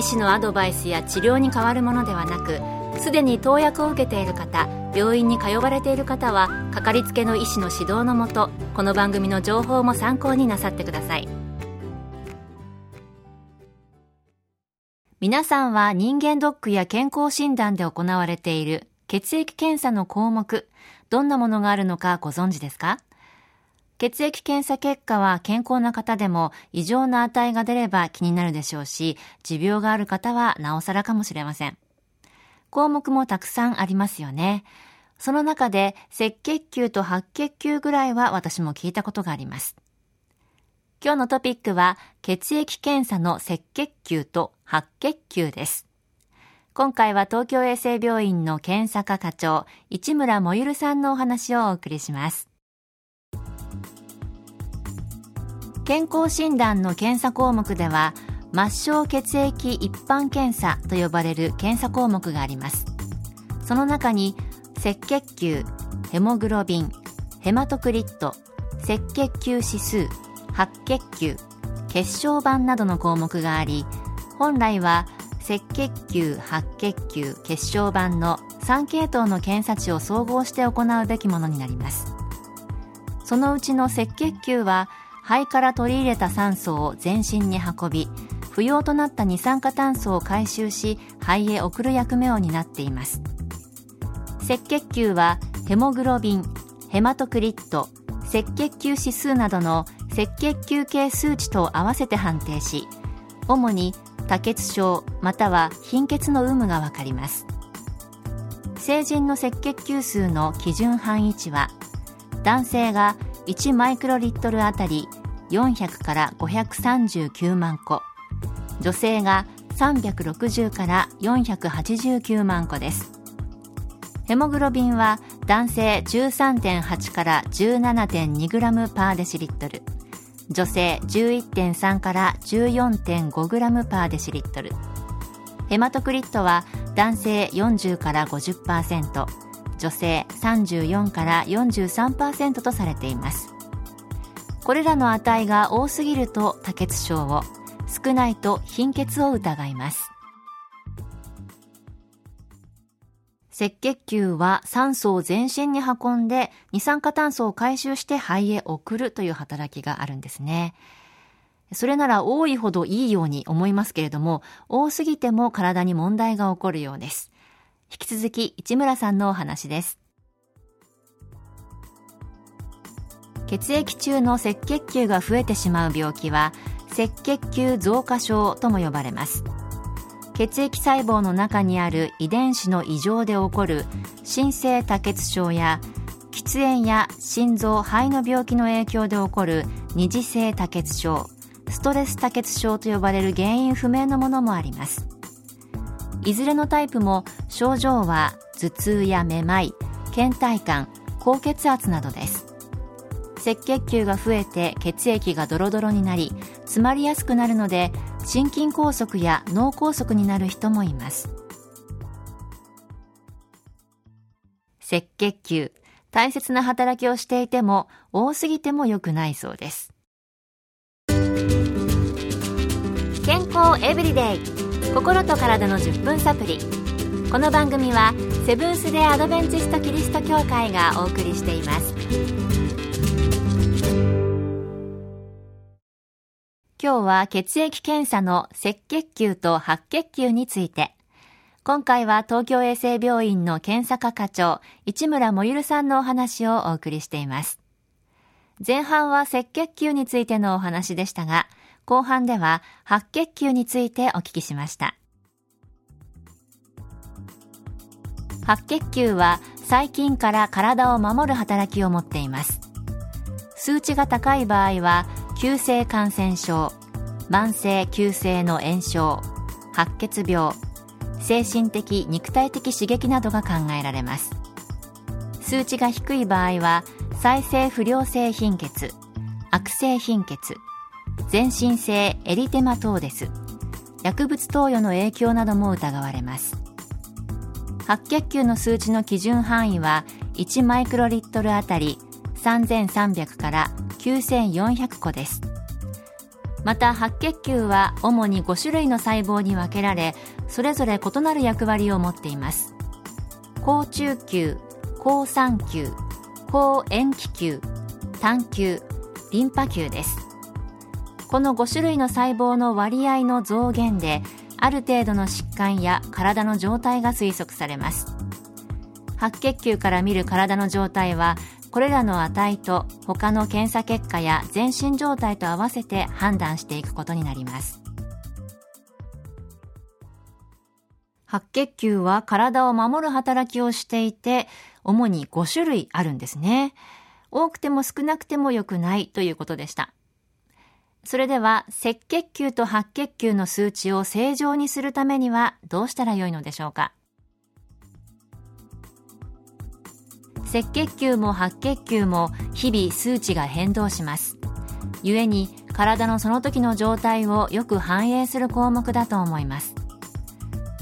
医師のアドバイスや治療に変わるものではなくすでに投薬を受けている方病院に通われている方はかかりつけの医師の指導のもとこの番組の情報も参考になさってください。皆さんは人間ドックや健康診断で行われている血液検査の項目どんなものがあるのかご存知ですか？血液検査結果は健康な方でも異常な値が出れば気になるでしょうし、持病がある方はなおさらかもしれません。項目もたくさんありますよね。その中で赤血球と白血球ぐらいは私も聞いたことがあります。今日のトピックは血液検査の赤血球と白血球です。今回は東京衛生病院の検査科課長、市村もゆるさんのお話をお送りします。健康診断の検査項目では末梢血液一般検査と呼ばれる検査項目があります。その中に赤血球ヘモグロビンヘマトクリット赤血球指数白血球血小板などの項目があり本来は赤血球白血球血小板の3系統の検査値を総合して行うべきものになります。そのうちの赤血球は肺から取り入れた酸素を全身に運び不要となった二酸化炭素を回収し肺へ送る役目を担っています。赤血球はヘモグロビンヘマトクリット赤血球指数などの赤血球系数値と合わせて判定し主に多血症または貧血の有無がわかります。成人の赤血球数の基準範囲値は男性が1マイクロリットルあたり400から539万個。女性が360から489万個です。ヘモグロビンは男性13.8から17.2グラムパーデシリットル。女性11.3から14.5グラムパーデシリットル。ヘマトクリットは男性40から50%女性34から43%とされていますこれらの値が多すぎると多血症を少ないと貧血を疑います赤血球は酸素を全身に運んで二酸化炭素を回収して肺へ送るという働きがあるんですね。それなら多いほどいいように思いますけれども、多すぎても体に問題が起こるようです。引き続き市村さんのお話です。血液中の赤血球が増えてしまう病気は赤血球増加症とも呼ばれます血液細胞の中にある遺伝子の異常で起こる心性多血症や喫煙や心臓肺の病気の影響で起こる二次性多血症ストレス多血症と呼ばれる原因不明のものもありますいずれのタイプも症状は頭痛やめまい倦怠感高血圧などです。赤血球が増えて血液がドロドロになり詰まりやすくなるので心筋梗塞や脳梗塞になる人もいます。赤血球大切な働きをしていても多すぎても良くないそうです。健康エブリデイ。心と体の10分サプリ。この番組はセブンス・デ・アドベンチスト・キリスト教会がお送りしています。今日は血液検査の赤血球と白血球について、今回は東京衛生病院の検査科課長、市村もゆるさんのお話をお送りしています。前半は赤血球についてのお話でしたが、後半では白血球についてお聞きしました。白血球は細菌から体を守る働きを持っています。数値が高い場合は急性感染症慢性急性の炎症白血病精神的肉体的刺激などが考えられます数値が低い場合は再生不良性貧血悪性貧血全身性エリテマトーデス。薬物投与の影響なども疑われます。白血球の数値の基準範囲は1マイクロリットルあたり3300から9400個です。また白血球は主に5種類の細胞に分けられそれぞれ異なる役割を持っています。高中球高酸球高塩基球単球リンパ球です。この5種類の細胞の割合の増減である程度の疾患や体の状態が推測されます。白血球から見る体の状態はこれらの値と他の検査結果や全身状態と合わせて判断していくことになります。白血球は体を守る働きをしていて主に5種類あるんですね。多くても少なくても良くないということでした。それでは赤血球と白血球の数値を正常にするためにはどうしたらよいのでしょうか？赤血球も白血球も日々数値が変動します。故に体のその時の状態をよく反映する項目だと思います。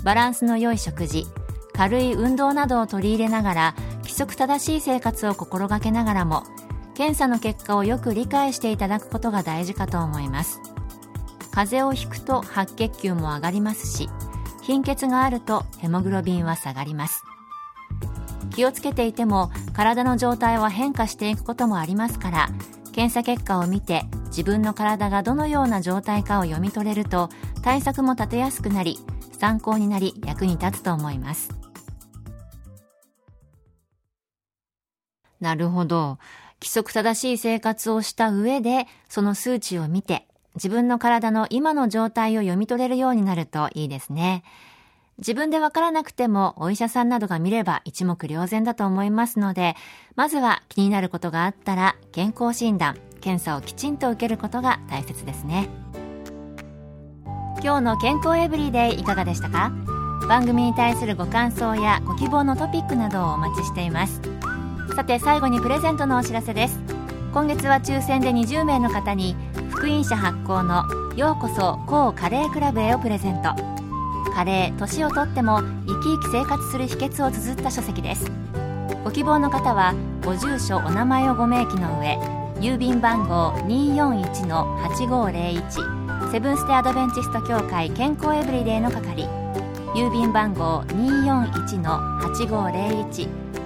バランスの良い食事軽い運動などを取り入れながら規則正しい生活を心がけながらも検査の結果をよく理解していただくことが大事かと思います。風邪をひくと白血球も上がりますし貧血があるとヘモグロビンは下がります。気をつけていても体の状態は変化していくこともありますから検査結果を見て自分の体がどのような状態かを読み取れると対策も立てやすくなり参考になり役に立つと思います。なるほど。規則正しい生活をした上でその数値を見て自分の体の今の状態を読み取れるようになるといいですね。自分でわからなくてもお医者さんなどが見れば一目瞭然だと思いますので、まずは気になることがあったら健康診断、検査をきちんと受けることが大切ですね。今日の健康エブリデイいかがでしたか？番組に対するご感想やご希望のトピックなどをお待ちしています。さて最後にプレゼントのお知らせです。今月は抽選で20名の方に福音社発行のようこそ高カレークラブへをプレゼント。カレー年をとっても生き生き生活する秘訣を綴った書籍ですご希望の方はご住所お名前をご明記の上郵便番号241-8501セブンステアドベンチスト協会健康エブリデイの係郵便番号241-8501